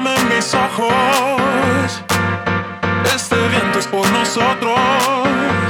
llama en mis ojos. Este viento es por nosotros.